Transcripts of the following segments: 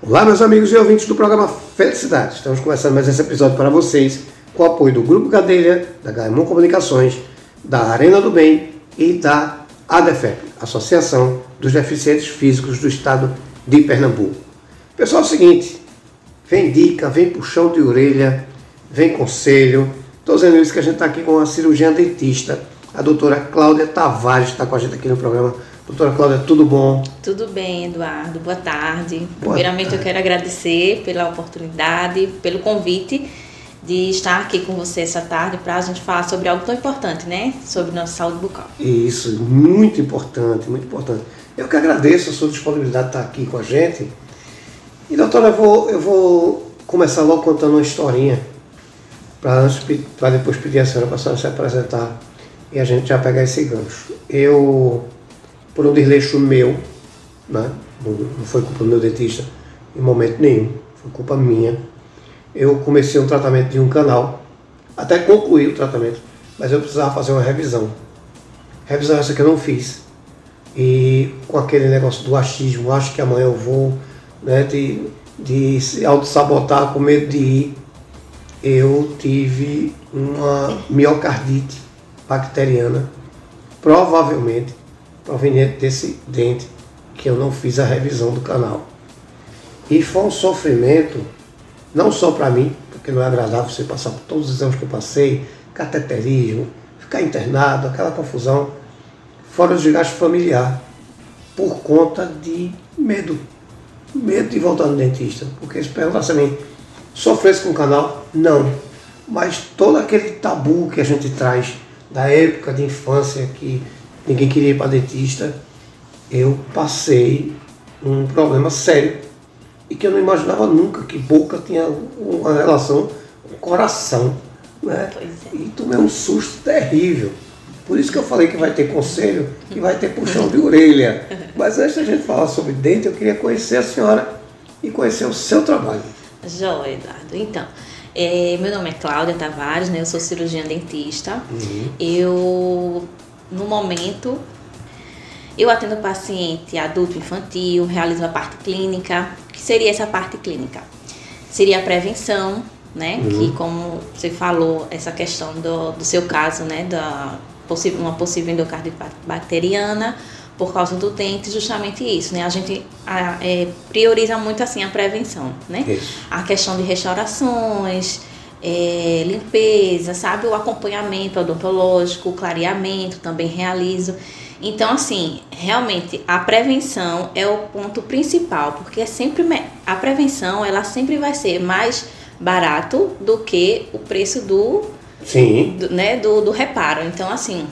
Olá, meus amigos e ouvintes do programa Felicidade. Estamos começando mais esse episódio para vocês com o apoio do Grupo Cadeira, da Gaimon Comunicações, da Arena do Bem e da ADEFEP, Associação dos Deficientes Físicos do Estado de Pernambuco. Pessoal, é o seguinte, vem dica, vem puxão de orelha, vem conselho. Estou dizendo isso que a gente está aqui com a cirurgiã dentista, a doutora Cláudia Tavares, está com a gente aqui no programa Doutora Cláudia, tudo bom? Tudo bem, Eduardo. Boa tarde. Boa Primeiramente, tarde. eu quero agradecer pela oportunidade, pelo convite de estar aqui com você essa tarde para a gente falar sobre algo tão importante, né? Sobre nossa saúde bucal. Isso, muito importante, muito importante. Eu que agradeço a sua disponibilidade de estar aqui com a gente. E, doutora, eu vou, eu vou começar logo contando uma historinha para depois pedir a senhora para a senhora se apresentar e a gente já pegar esse gancho. Eu por um desleixo meu, né? não foi culpa do meu dentista em momento nenhum, foi culpa minha. Eu comecei um tratamento de um canal, até concluí o tratamento, mas eu precisava fazer uma revisão. Revisão essa que eu não fiz. E com aquele negócio do achismo, acho que amanhã eu vou, né, de, de se auto-sabotar com medo de ir, eu tive uma miocardite bacteriana, provavelmente proveniente desse dente que eu não fiz a revisão do canal. E foi um sofrimento, não só para mim, porque não é agradável você passar por todos os exames que eu passei, cateterismo, ficar internado, aquela confusão, fora o desgaste familiar, por conta de medo. Medo de voltar no dentista. Porque se perguntasse a mim, sofresse com o canal? Não. Mas todo aquele tabu que a gente traz da época de infância que ninguém queria ir para dentista, eu passei um problema sério e que eu não imaginava nunca que boca tinha uma relação com o coração. Né? É. E tomei um susto terrível. Por isso que eu falei que vai ter conselho e vai ter puxão de orelha. Mas antes da gente falar sobre dente, eu queria conhecer a senhora e conhecer o seu trabalho. Joia, Eduardo. Então, é, meu nome é Cláudia Tavares, né? eu sou cirurgiã dentista. Uhum. Eu no momento, eu atendo paciente adulto infantil, realizo a parte clínica. O que seria essa parte clínica? Seria a prevenção, né? Uhum. Que como você falou, essa questão do, do seu caso, né? Da possível, uma possível endocardite bacteriana por causa do dente, justamente isso, né? A gente a, é, prioriza muito assim a prevenção, né? Isso. A questão de restaurações, é, limpeza, sabe? O acompanhamento odontológico, o clareamento também realizo. Então, assim, realmente a prevenção é o ponto principal, porque é sempre a prevenção ela sempre vai ser mais barato do que o preço do, Sim. do, né, do, do reparo. Então, assim,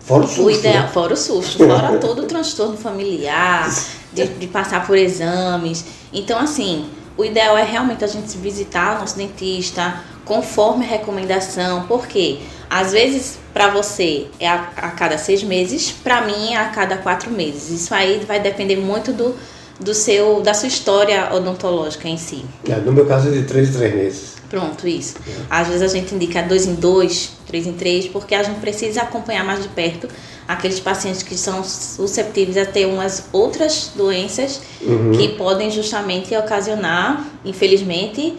Fora o susto. O ideal, né? Fora o susto, fora todo o transtorno familiar, de, de, passar por exames. Então, assim, o ideal é realmente a gente visitar o nosso dentista, conforme a recomendação, porque às vezes para você é a, a, cada seis meses, para mim é a cada quatro meses. Isso aí vai depender muito do, do seu, da sua história odontológica em si. É, no meu caso é de três em três meses. Pronto, isso. É. Às vezes a gente indica dois em dois, três em três, porque a gente precisa acompanhar mais de perto aqueles pacientes que são susceptíveis a ter umas outras doenças uhum. que podem justamente ocasionar, infelizmente,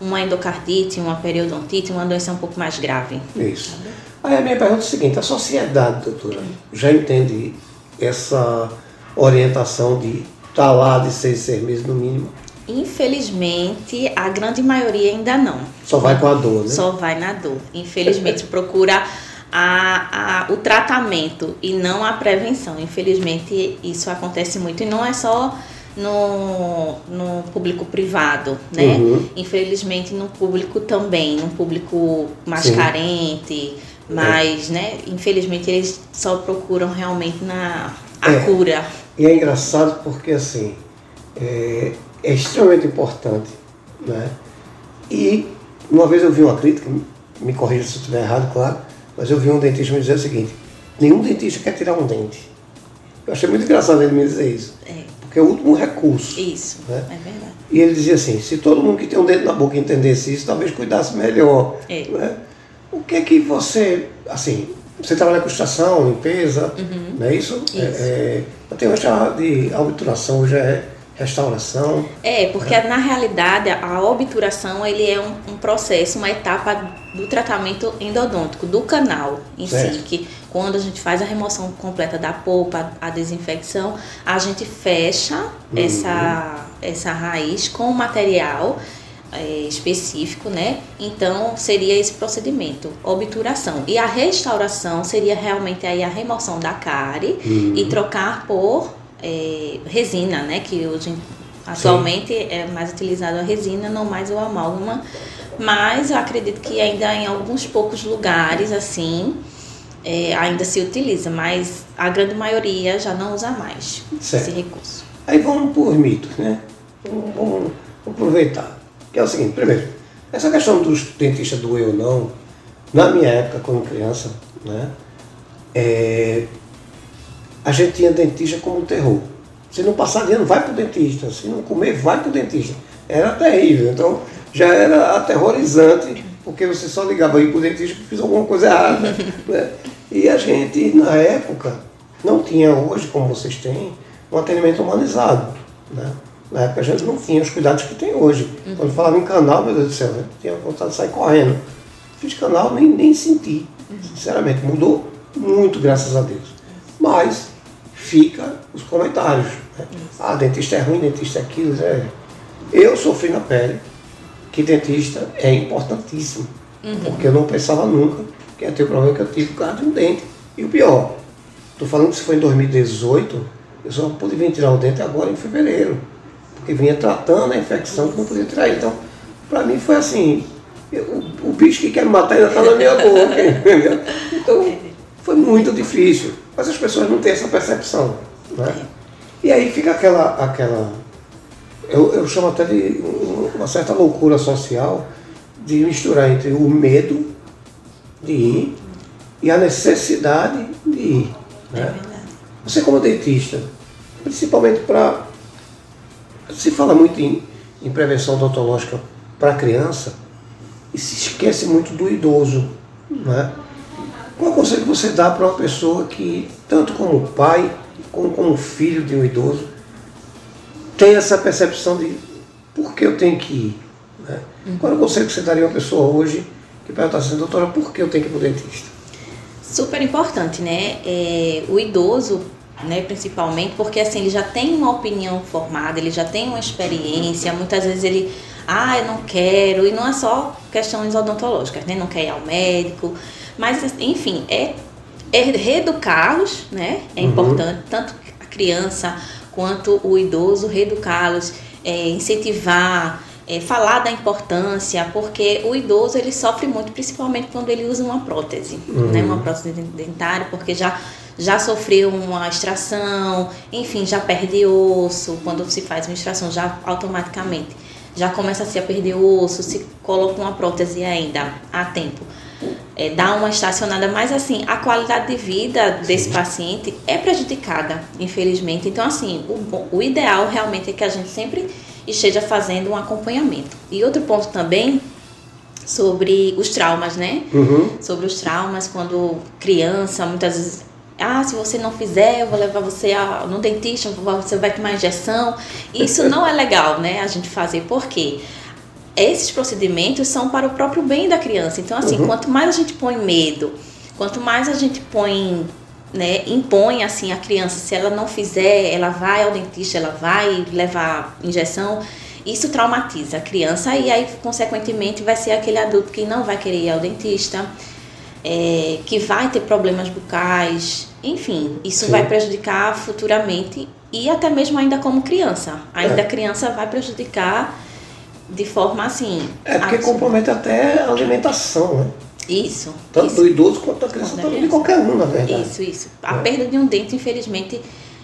uma endocardite, uma periodontite, uma doença um pouco mais grave. Isso. Aí a minha pergunta é a seguinte, a sociedade, doutora, já entende essa orientação de estar tá lá de seis, seis meses no mínimo? Infelizmente, a grande maioria ainda não. Só vai com a dor, né? Só vai na dor. Infelizmente, procura a, a, o tratamento e não a prevenção. Infelizmente, isso acontece muito e não é só no, no público privado, né? Uhum. Infelizmente no público também, no público mais Sim. carente, mas, é. né, infelizmente eles só procuram realmente na a é. cura. E é engraçado porque assim, é, é extremamente importante, né? E uma vez eu vi uma crítica, me corrija se eu estiver errado, claro, mas eu vi um dentista me dizer o seguinte, nenhum dentista quer tirar um dente. Eu achei muito engraçado ele me dizer isso. É que é o último recurso. Isso, né? é verdade. E ele dizia assim, se todo mundo que tem um dedo na boca entendesse isso, talvez cuidasse melhor. É. Né? O que é que você, assim, você trabalha com estação, limpeza, uhum. não é isso? isso. É, é, eu tenho uma chamada de obturação, já é restauração. É, porque é. na realidade a obturação ele é um, um, processo, uma etapa do tratamento endodôntico, do canal em certo. si, que quando a gente faz a remoção completa da polpa, a desinfecção, a gente fecha uhum. essa, essa raiz com material é, específico, né? Então seria esse procedimento, obturação. E a restauração seria realmente aí a remoção da cárie uhum. e trocar por é, resina, né? Que hoje atualmente Sim. é mais utilizado a resina, não mais o amálgama. Mas eu acredito que ainda em alguns poucos lugares assim é, ainda se utiliza, mas a grande maioria já não usa mais certo. esse recurso. Aí vamos por mitos, né? Vamos, vamos aproveitar. Que é o seguinte, primeiro, essa questão dos dentistas doer ou não, na minha época, quando criança, né? É, a gente tinha dentista como terror. Se não passar dinheiro, vai para o dentista. Se não comer, vai para o dentista. Era terrível. Então, já era aterrorizante, porque você só ligava aí para o dentista que fez alguma coisa errada. né? E a gente, na época, não tinha hoje, como vocês têm, um atendimento humanizado. Né? Na época a gente não tinha os cuidados que tem hoje. Uhum. Quando falava em canal, meu Deus do céu, eu tinha vontade de sair correndo. Fiz canal, nem, nem senti. Uhum. Sinceramente, mudou muito, graças a Deus. Mas fica os comentários. Né? Ah, dentista é ruim, dentista é aquilo. É... Eu sofri na pele que dentista é importantíssimo. Uhum. Porque eu não pensava nunca que ia ter o problema que eu tive por causa de um dente. E o pior, estou falando que se foi em 2018, eu só pude vir tirar o dente agora em fevereiro e vinha tratando a infecção que não podia tirar. Então, para mim foi assim, eu, o, o, bicho que quer me matar ainda está na minha boca, entendeu? Então, foi muito difícil. Mas as pessoas não têm essa percepção. Né? E aí fica aquela. aquela eu, eu chamo até de uma certa loucura social de misturar entre o medo de ir e a necessidade de ir. Né? É Você como dentista, principalmente para se fala muito em, em prevenção odontológica para a criança e se esquece muito do idoso. Né? Qual conselho você dá para uma pessoa que, tanto como pai, como como filho de um idoso, tem essa percepção de por que eu tenho que ir? Né? Uhum. Qual é o conselho que você daria a uma pessoa hoje que pergunta assim, doutora, por que eu tenho que ir para o dentista? Super importante, né? É, o idoso, né, principalmente, porque assim, ele já tem uma opinião formada, ele já tem uma experiência, muitas vezes ele, ah, eu não quero, e não é só questões odontológicas, né, não quer ir ao médico, mas enfim, é, é reeducá-los, né, é uhum. importante, tanto a criança quanto o idoso, reeducá-los, é, incentivar, é, falar da importância, porque o idoso ele sofre muito, principalmente quando ele usa uma prótese, uhum. né, uma prótese dentária, porque já já sofreu uma extração, enfim, já perde osso, quando se faz uma extração já automaticamente já começa -se a perder o osso, se coloca uma prótese ainda a tempo. É, dá uma estacionada, mas assim, a qualidade de vida desse paciente é prejudicada, infelizmente. Então, assim, o, o ideal realmente é que a gente sempre esteja fazendo um acompanhamento. E outro ponto também sobre os traumas, né? Uhum. Sobre os traumas quando criança, muitas vezes ah, se você não fizer, eu vou levar você a, no dentista, você vai tomar injeção. Isso não é legal, né? A gente fazer, por quê? Esses procedimentos são para o próprio bem da criança. Então, assim, uhum. quanto mais a gente põe medo, quanto mais a gente põe, né, impõe assim a criança, se ela não fizer, ela vai ao dentista, ela vai levar injeção, isso traumatiza a criança e aí, consequentemente, vai ser aquele adulto que não vai querer ir ao dentista é, que vai ter problemas bucais, enfim, isso Sim. vai prejudicar futuramente e até mesmo ainda como criança. Ainda é. criança vai prejudicar de forma assim. É porque assim. compromete até a alimentação, né? Isso. Tanto isso. do idoso quanto da criança, tanto de qualquer um, na verdade. Isso, isso. A é. perda de um dente, infelizmente,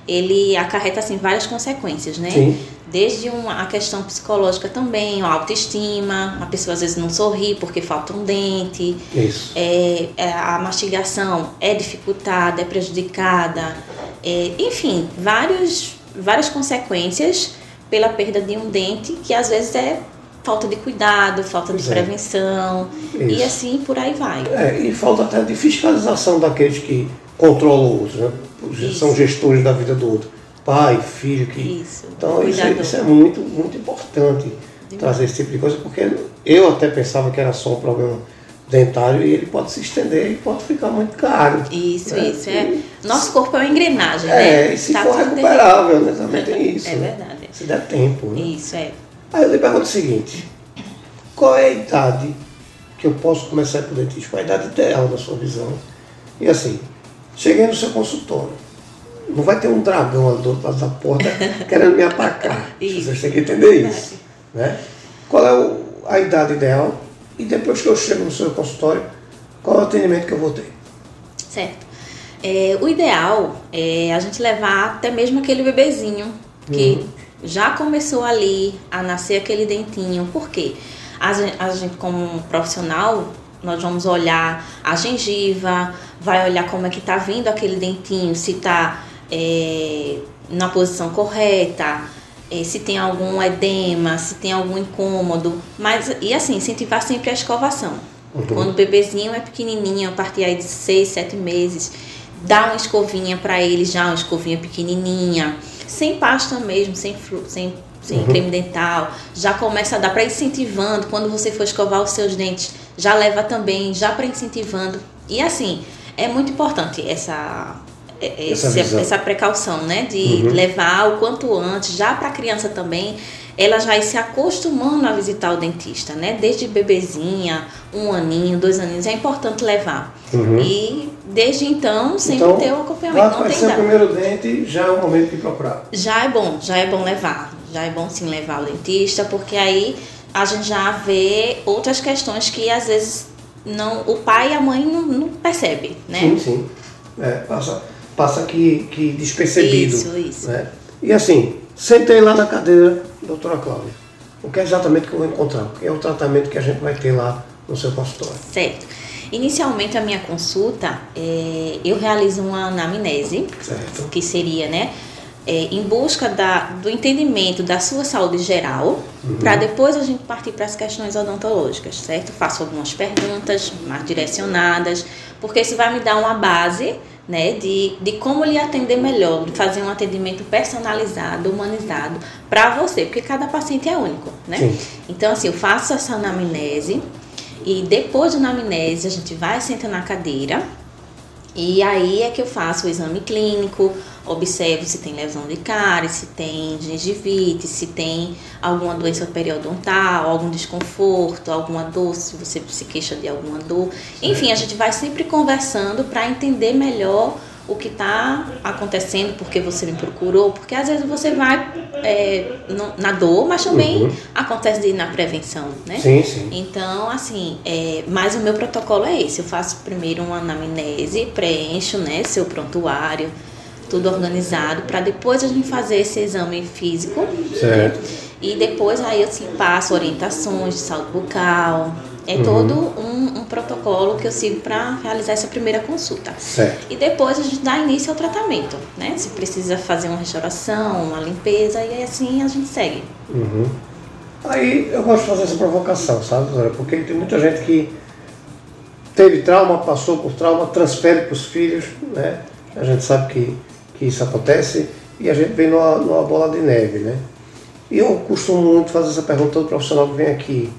ele acarreta assim várias consequências, né? Sim. Desde uma, a questão psicológica também, a autoestima, a pessoa às vezes não sorri porque falta um dente. Isso. É, é a mastigação é dificultada, é prejudicada. É, enfim, vários, várias consequências pela perda de um dente que às vezes é falta de cuidado, falta de é. prevenção e assim por aí vai. É, e falta até de fiscalização daqueles que controlam o outro, né? Isso. São gestores da vida do outro. pai, filho que. Isso. Então isso, é- isso é muito, muito importante trazer esse tipo de coisa, porque eu até pensava que era só um problema dentário e ele pode se estender e pode ficar muito caro. Isso, né? isso. É. Nosso corpo é uma engrenagem, É, né? e se Tá for recuperável, né? Também tem isso. É né? Se der tempo, né? Isso, é. Aí eu lhe pergunto o seguinte, qual é a idade que eu posso começar o dentista? Qual é a idade ideal na sua visão? E assim, cheguei no seu consultório, não vai ter um dragão ali do outro lado da porta querendo me atacar. Isso. Vocês têm que entender isso. Né? Qual é o- a idade ideal? E depois que eu chego no seu consultório, qual é o atendimento que eu vou ter? Certo. É, o ideal é a gente levar até mesmo aquele bebezinho que já começou ali a nascer aquele dentinho. Por quê? A gente, a gente, como profissional, nós vamos olhar a gengiva, vai olhar como é que tá vindo aquele dentinho, se tá é, na posição correta, é, se tem algum edema, se tem algum incômodo. Mas, e assim, incentivar sempre a escovação. Quando o bebezinho é pequenininho, a partir aí de 6, 7 meses, dá uma escovinha para ele já, uma escovinha pequenininha, sem pasta mesmo, sem, fru- sem, sem creme dental. Já começa a dar para incentivando, quando você for escovar os seus dentes, já leva também, já para incentivando. E assim, é muito importante essa é- Essa visão. essa precaução, né, de levar o quanto antes, já para a criança também, ela já ir se acostumando a visitar o dentista, né? Desde bebezinha, um aninho, dois aninhos, é importante levar. E desde então, sempre então, ter o vai acompanhamento, não tem aparecer o primeiro dente, já é o momento de procurar. Já é bom, já é bom levar. Já é bom sim levar o dentista, porque aí a gente já vê outras questões que às vezes não, o pai e a mãe não, não percebe, né? Sim, sim. É, passa passa que, que despercebido. Isso, isso. né? E assim, sentei lá na cadeira, doutora Cláudia. O que é exatamente que eu vou encontrar? O que é o tratamento que a gente vai ter lá no seu consultório? Certo. Inicialmente a minha consulta, é, eu realizo uma anamnese, Certo. que seria, né, é, em busca da, do entendimento da sua saúde geral, para depois a gente partir para as questões odontológicas, certo? Faço algumas perguntas mais direcionadas, porque isso vai me dar uma base, né, de, de como lhe atender melhor, de fazer um atendimento personalizado, humanizado para você, porque cada paciente é único, né? Sim. Então, assim, eu faço essa anamnese e depois da anamnese a gente vai sentar na cadeira e aí é que eu faço o exame clínico, observo se tem lesão de cárie, se tem gengivite, se tem alguma doença periodontal, algum desconforto, alguma dor, se você se queixa de alguma dor. Enfim, a gente vai sempre conversando para entender melhor o que está acontecendo, porque você me procurou, porque às vezes você vai é, na dor, mas também Uhum. acontece de ir na prevenção, né? Sim, sim. Então, assim, é, mas o meu protocolo é esse. Eu faço primeiro uma anamnese, preencho, né, seu prontuário, tudo organizado, para depois a gente fazer esse exame físico. Certo. E depois aí eu sim, passo orientações de saúde bucal. É Uhum. todo um protocolo que eu sigo para realizar essa primeira consulta. Certo. E depois a gente dá início ao tratamento, né? Se precisa fazer uma restauração, uma limpeza, e assim a gente segue. Uhum. Aí eu gosto de fazer essa provocação, sabe, doutora? Porque tem muita gente que teve trauma, passou por trauma, transfere para os filhos, né? A gente sabe que, que isso acontece e a gente vem numa, numa bola de neve, né? E eu costumo muito fazer essa pergunta todo profissional que vem aqui.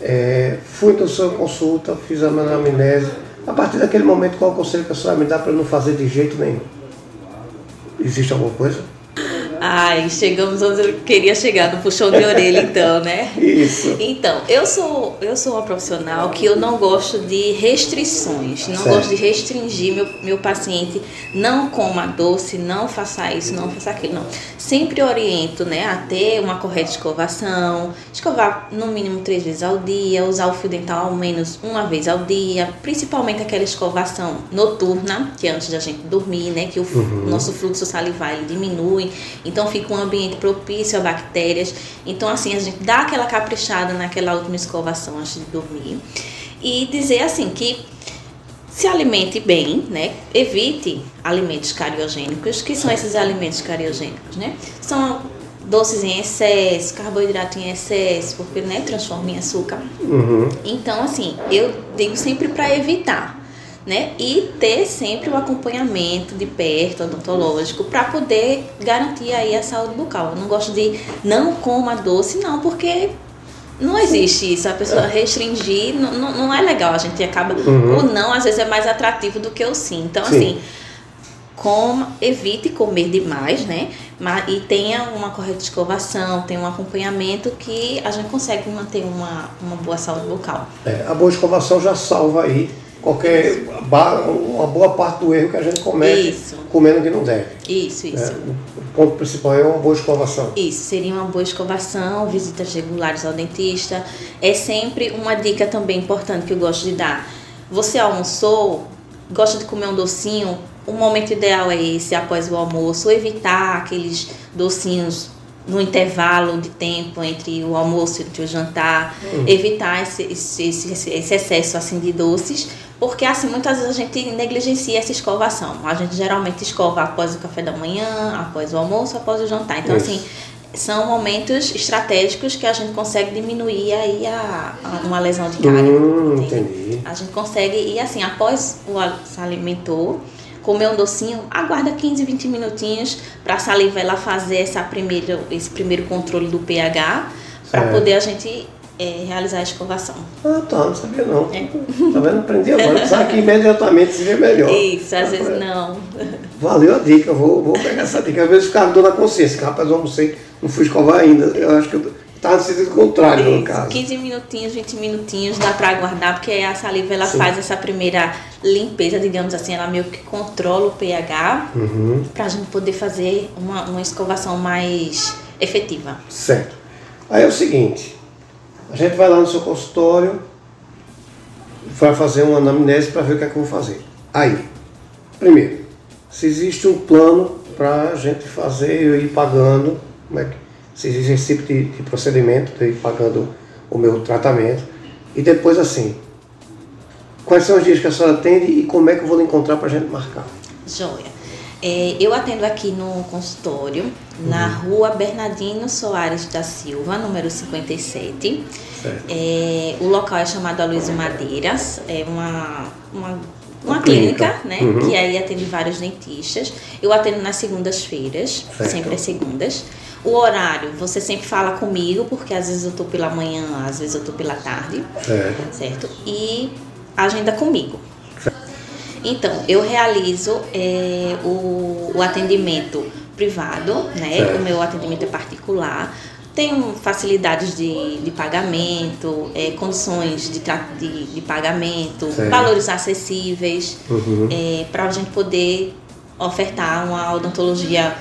É, fui na sua consulta, fiz a minha anamnese. A partir daquele momento, qual o conselho que a senhora me dá para não fazer de jeito nenhum? Existe alguma coisa? Ai, chegamos onde eu queria chegar, no puxão de orelha, então, né? Isso. Então, eu sou, eu sou uma profissional que eu não gosto de restrições, não Certo. gosto de restringir meu, meu paciente, não coma doce, não faça isso, não faça aquilo, não. Sempre oriento, né, a ter uma correta escovação, escovar no mínimo três vezes ao dia, usar o fio dental ao menos uma vez ao dia, principalmente aquela escovação noturna, que é antes da gente dormir, né, que o f- nosso fluxo salivar ele diminui, então fica um ambiente propício a bactérias. Então, assim, a gente dá aquela caprichada naquela última escovação antes de dormir. E dizer assim que se alimente bem, né? Evite alimentos cariogênicos. que são esses alimentos cariogênicos, né? São doces em excesso, carboidrato em excesso, porque né, transforma em açúcar. Uhum. Então, assim, eu digo sempre para evitar. Né? E ter sempre o acompanhamento de perto, odontológico, para poder garantir aí a saúde bucal. Eu não gosto de não coma doce, não, porque não existe isso. A pessoa é. restringir não, não, não, é legal. A gente acaba. Uhum. O não, às vezes, é mais atrativo do que o sim. Então, sim. assim, coma, evite comer demais, né? Mas, e tenha uma correta escovação, tenha um acompanhamento que a gente consegue manter uma, uma boa saúde bucal. É, a boa escovação já salva aí qualquer uma boa parte do erro que a gente comete isso. comendo que não deve. Isso, isso. É, o ponto principal é uma boa escovação. Isso, seria uma boa escovação, visitas regulares ao dentista. É sempre uma dica também importante que eu gosto de dar. Você almoçou, gosta de comer um docinho, o momento ideal é esse, após o almoço, evitar aqueles docinhos no intervalo de tempo entre o almoço e o jantar, uhum. evitar esse, esse, esse, esse, excesso assim de doces, porque assim muitas vezes a gente negligencia essa escovação. A gente geralmente escova após o café da manhã, após o almoço, após o jantar. Então Isso. assim, são momentos estratégicos que a gente consegue diminuir aí a, a uma lesão de cárie. Hum, entendi. A gente consegue e assim, após o se alimentou, comer um docinho, aguarda 15, 20 minutinhos para a saliva ela fazer essa primeira, esse primeiro controle do pH para poder a gente é, realizar a escovação. Ah, tá, não sabia não. É. Tá vendo? Aprendi agora. Sabe que imediatamente se vê melhor. Isso, às vezes não. Valeu a dica, vou, vou pegar essa dica. Às vezes ficava dor na consciência, que rapaz, eu não sei, não fui escovar ainda. Eu acho que eu Tá no sentido contrário, Isso, no caso. 15 minutinhos, 20 minutinhos dá para aguardar, porque a saliva ela faz essa primeira limpeza, digamos assim, ela meio que controla o pH uhum. para a gente poder fazer uma, uma escovação mais efetiva. Certo. Aí é o seguinte, a gente vai lá no seu consultório, vai fazer uma anamnese para ver o que é que eu vou fazer. Aí, primeiro, se existe um plano para a gente fazer e ir pagando, como é que se existe esse tipo de, de procedimento, de ir pagando o meu tratamento. E depois assim, quais são os dias que a senhora atende e como é que eu vou lhe encontrar para a gente marcar? Joia. É, eu atendo aqui no consultório, uhum. na rua Bernardino Soares da Silva, número 57. É, o local é chamado Aloysio Madeiras, é uma, uma, uma clínica, clínica, né? Uhum. Que aí atende vários dentistas. Eu atendo nas segundas-feiras, sempre às segundas. O horário, você sempre fala comigo, porque às vezes eu tô pela manhã, às vezes eu tô pela tarde. Certo. certo? E agenda comigo. Então, eu realizo é, o, o, atendimento privado, né? Certo. O meu atendimento é particular. Tenho facilidades de, de pagamento, é, condições de, de, de pagamento, certo. valores acessíveis, uhum. é, para a gente poder ofertar uma odontologia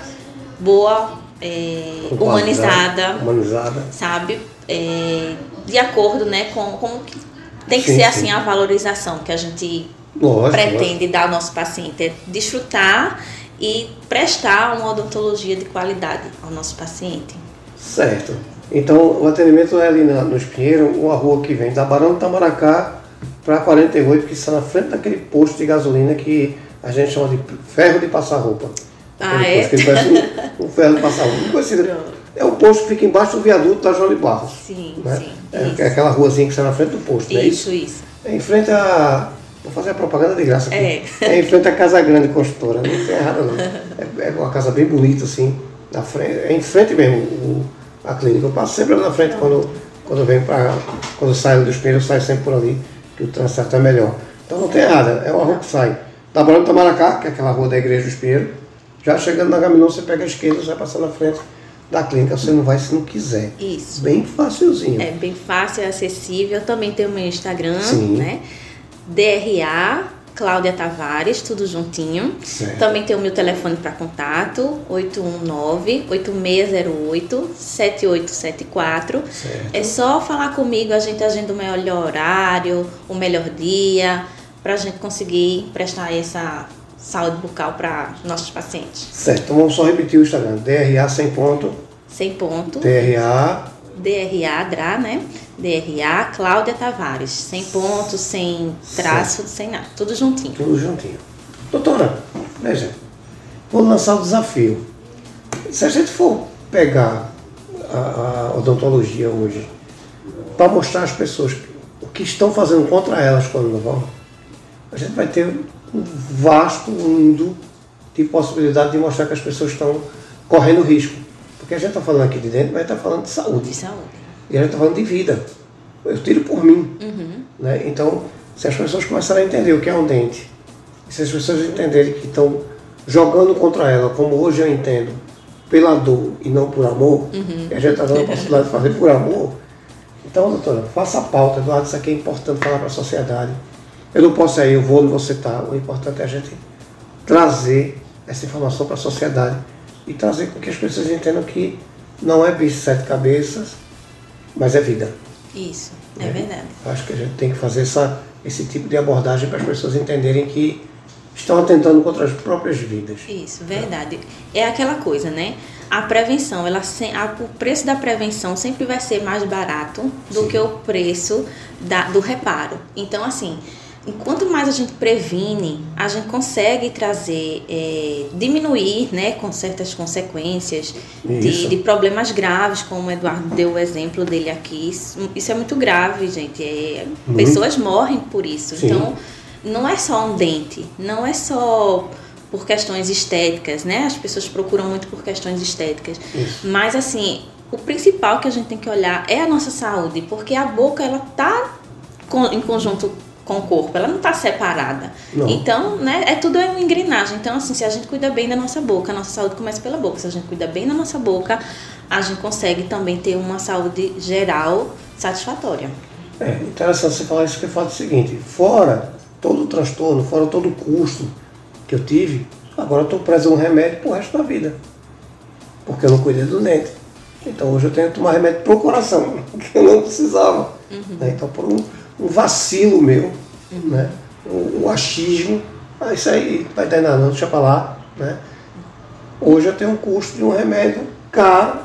boa é, humanizada, humanizada, sabe? É, de acordo né, com, com que tem que sim, ser assim a valorização que a gente lógico, pretende lógico. dar ao nosso paciente, é desfrutar e prestar uma odontologia de qualidade ao nosso paciente. Certo. Então o atendimento é ali no Espinheiro, uma rua que vem da Barão do Tamaracá para 48, que está na frente daquele posto de gasolina que a gente chama de ferro de passar roupa. Ah, é? Que parece um, um ferro de passar roupa. É o posto que fica embaixo do viaduto da João de Barros. Sim, né? sim. É, é, aquela ruazinha que está na frente do posto, isso, é isso? Isso, É em frente a. Vou fazer a propaganda de graça aqui. É. é em frente à Casa Grande Construtora, não tem errado não. É, é uma casa bem bonita, assim, na frente. É em frente mesmo o, a clínica. Eu passo sempre na frente quando, quando eu venho para. Quando eu saio do espelho, eu saio sempre por ali, que o trânsito é melhor. Então não tem errado, é uma rua que sai. Da Barão do Tamaracá, que é aquela rua da Igreja do Espelho, já chegando na Gaminon, você pega a esquerda, você vai passar na frente da clínica, você não vai se não quiser. Isso. Bem facilzinho. É bem fácil, é acessível. Também tem o meu Instagram, Sim. né? DRA Cláudia Tavares, tudo juntinho. Certo. Também tem o meu telefone para contato, 819-8608-7874. É só falar comigo, a gente agenda o melhor horário, o melhor dia, para a gente conseguir prestar essa saúde bucal para nossos pacientes. Certo, então vamos só repetir o Instagram, DRA sem ponto. Sem ponto. DRA. DRA, DRA, né? DRA Cláudia Tavares. Sem ponto, sem traço, certo. sem nada. Tudo juntinho. Tudo juntinho. Doutora, veja, vou lançar o desafio. Se a gente for pegar a, a odontologia hoje para mostrar às pessoas o que estão fazendo contra elas quando não vão, a gente vai ter um vasto mundo de possibilidade de mostrar que as pessoas estão correndo risco. Porque a gente está falando aqui de dentro, mas está falando de saúde. De saúde. E a gente está falando de vida. Eu tiro por mim. Uhum. Né? Então, se as pessoas começarem a entender o que é um dente, se as pessoas entenderem que estão jogando contra ela, como hoje eu entendo, pela dor e não por amor, Uhum. e a gente está dando a possibilidade de fazer por amor, então, doutora, faça a pauta, Eduardo, isso aqui é importante falar para a sociedade. Eu não posso ir, eu vou onde você está. O importante é a gente trazer essa informação para a sociedade e trazer com que as pessoas entendam que não é bicho de sete cabeças, mas é vida. Isso, é É. verdade. Eu Acho que a gente tem que fazer essa, esse tipo de abordagem para as pessoas entenderem que estão atentando contra as próprias vidas. Isso, verdade. É aquela coisa, né? A prevenção, ela a- o preço da prevenção sempre vai ser mais barato do Sim. que o preço da- do reparo. Então, assim, enquanto mais a gente previne, a gente consegue trazer, é, diminuir, né, com certas consequências de, de problemas graves, como o Eduardo deu o exemplo dele aqui. Isso, isso é muito grave, gente. É, Muito. pessoas morrem por isso. Sim. Então, não é só um dente, não é só por questões estéticas, né? As pessoas procuram muito por questões estéticas. Isso. Mas assim, o principal que a gente tem que olhar é a nossa saúde, porque a boca ela tá com- em conjunto com o corpo, ela não tá separada. Não. Então, né, é tudo é uma engrenagem. Então, assim, se a gente cuida bem da nossa boca, a nossa saúde começa pela boca. Se a gente cuida bem da nossa boca, a gente consegue também ter uma saúde geral satisfatória. É interessante você falar isso porque eu falo o seguinte, fora todo o transtorno, fora todo o custo que eu tive, agora eu estou preso a um remédio pro resto da vida. Porque eu não cuidei do dente. Então hoje eu tenho que tomar remédio pro coração, que eu não precisava. né? Então por um, um vacilo meu, né? um, um achismo, ah, isso aí vai dar nada, não, deixa pra lá. Né? Hoje eu tenho um custo de um remédio caro,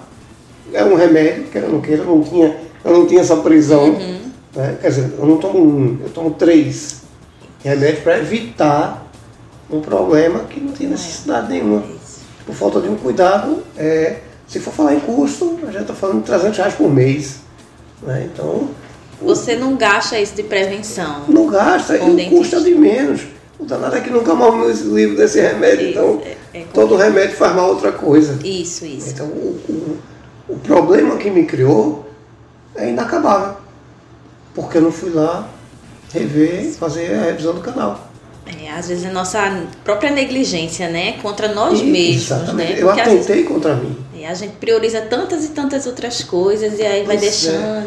é um remédio, queira ou não queira, eu não tinha, eu não tinha essa prisão. né? Quer dizer, eu não tomo um, eu tomo três remédios para evitar um problema que não tinha necessidade nenhuma. Por falta de um cuidado, é, se for falar em custo, a gente está falando de 300 reais por mês. né? Então, Você não gasta isso de prevenção. não gasta, e dentista. custa de menos. O danado é que nunca mais me livro desse remédio, então É- é todo remédio faz mal outra coisa. Isso, isso. Então o, o, o problema que me criou é inacabável. Porque eu não fui lá rever, fazer a revisão do canal. É, às vezes a nossa própria negligência, né? Contra nós E- mesmos, exatamente. né? Eu às vezes atentei contra mim. é, a gente prioriza tantas e tantas outras coisas e aí vai Pois é. deixando. É.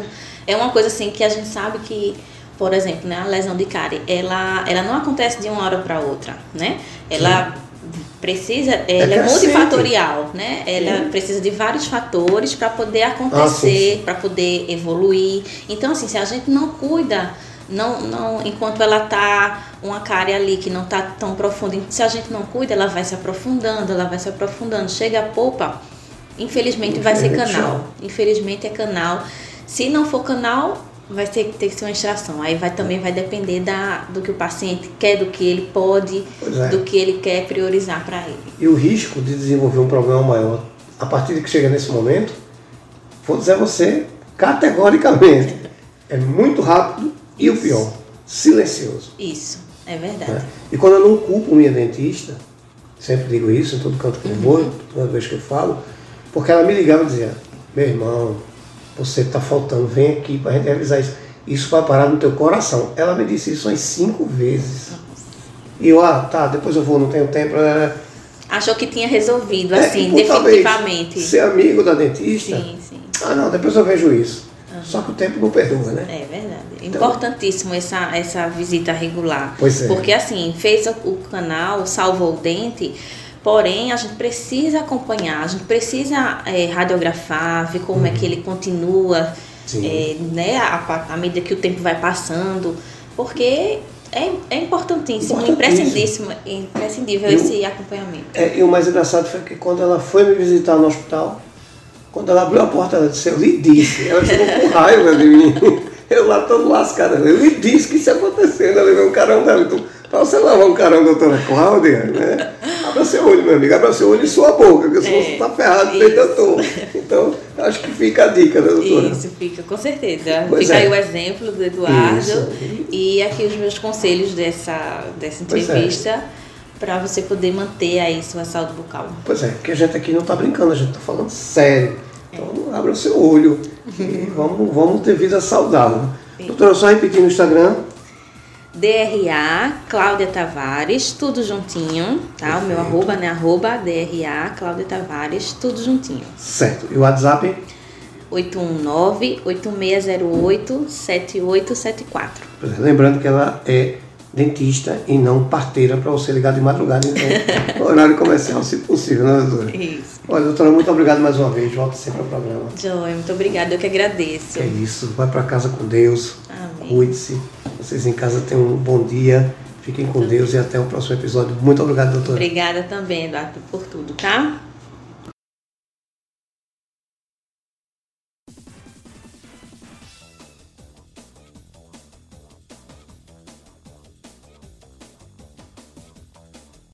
uma coisa assim que a gente sabe que, por exemplo, né, a lesão de cárie, ela, ela não acontece de uma hora para outra, né? Ela precisa, ela é, crescente. multifatorial, né? Ela Sim. precisa de vários fatores para poder Ah, acontecer, para poder evoluir. Então, assim, se a gente não cuida, não, não, enquanto ela tá uma cárie ali que não tá tão profunda, se a gente não cuida, ela vai se aprofundando, ela vai se aprofundando. Chega a polpa, infelizmente vai ser Infelizmente, canal. Infelizmente é canal. Se não for canal, vai ter, ter que ser uma extração. Aí vai também vai depender da, do que o paciente quer, do que ele pode, é. do que ele quer priorizar para ele. E o risco de desenvolver um problema maior a partir de que chega nesse momento, vou dizer a você categoricamente, é muito rápido e o pior, silencioso. Isso, é verdade. né? E quando eu não culpo minha dentista, sempre digo isso em todo canto que eu vou, toda vez que eu falo, porque ela me ligava e dizia, meu irmão, você está faltando, vem aqui para a gente revisar isso. Isso vai parar no teu coração. Ela me disse isso umas cinco vezes. E eu, ah, tá, depois eu vou, não tenho tempo. né? Achou que tinha resolvido, É, assim, definitivamente. Ser amigo da dentista. Sim, sim. Ah, não, depois eu vejo isso. Só que o tempo não perdoa, né? É verdade. Importantíssimo essa, essa visita regular. Pois é. Porque assim, fez o canal, salvou o dente, porém a gente precisa acompanhar, a gente precisa é, radiografar, ver como é que ele continua, Uhum. É, né, à, medida que o tempo vai passando, porque é, é importantíssimo, Importantíssimo. imprescindível Eu- esse acompanhamento. É, e o mais engraçado foi que quando ela foi me visitar no hospital, quando ela abriu a porta, ela disse, eu lhe disse. Ela ficou com raiva de mim. Eu lá todo lascado. Eu lhe disse que isso ia acontecer. Ela levou um carão dela. Então, pra você levar um carão, doutora Cláudia, né? abra seu olho, meu amigo. Abra seu olho e sua boca, porque senão É, você está ferrado isso. feito eu tô. Então, acho que fica a dica, né, doutora? Isso, fica, com certeza. Pois fica é. aí o exemplo do Eduardo Isso. e aqui os meus conselhos dessa, dessa é. entrevista para você poder manter aí sua saúde bucal. Pois é, porque a gente aqui não está brincando, a gente está falando sério. Então, abra o seu olho e vamos, vamos ter vida saudável. Doutora, só repetir no Instagram. DRA Cláudia Tavares, tudo juntinho, tá? O meu Perfeito. arroba, né? Arroba DRA Cláudia Tavares, tudo juntinho. Certo. E o WhatsApp? 819-8608-7874. Pois é, lembrando que ela é dentista e não parteira para você ligar de madrugada, então, horário comercial, se possível, né, doutora? Isso. Olha, doutora, muito obrigado mais uma vez. Volta sempre ao programa. Joia, muito obrigada, eu que agradeço. É isso. Vai para casa com Deus. Amém. Cuide-se. Vocês em casa tenham um bom dia. Fiquem com Deus e até o próximo episódio. Muito obrigado, doutora. Obrigada também, Eduardo, por tudo, tá?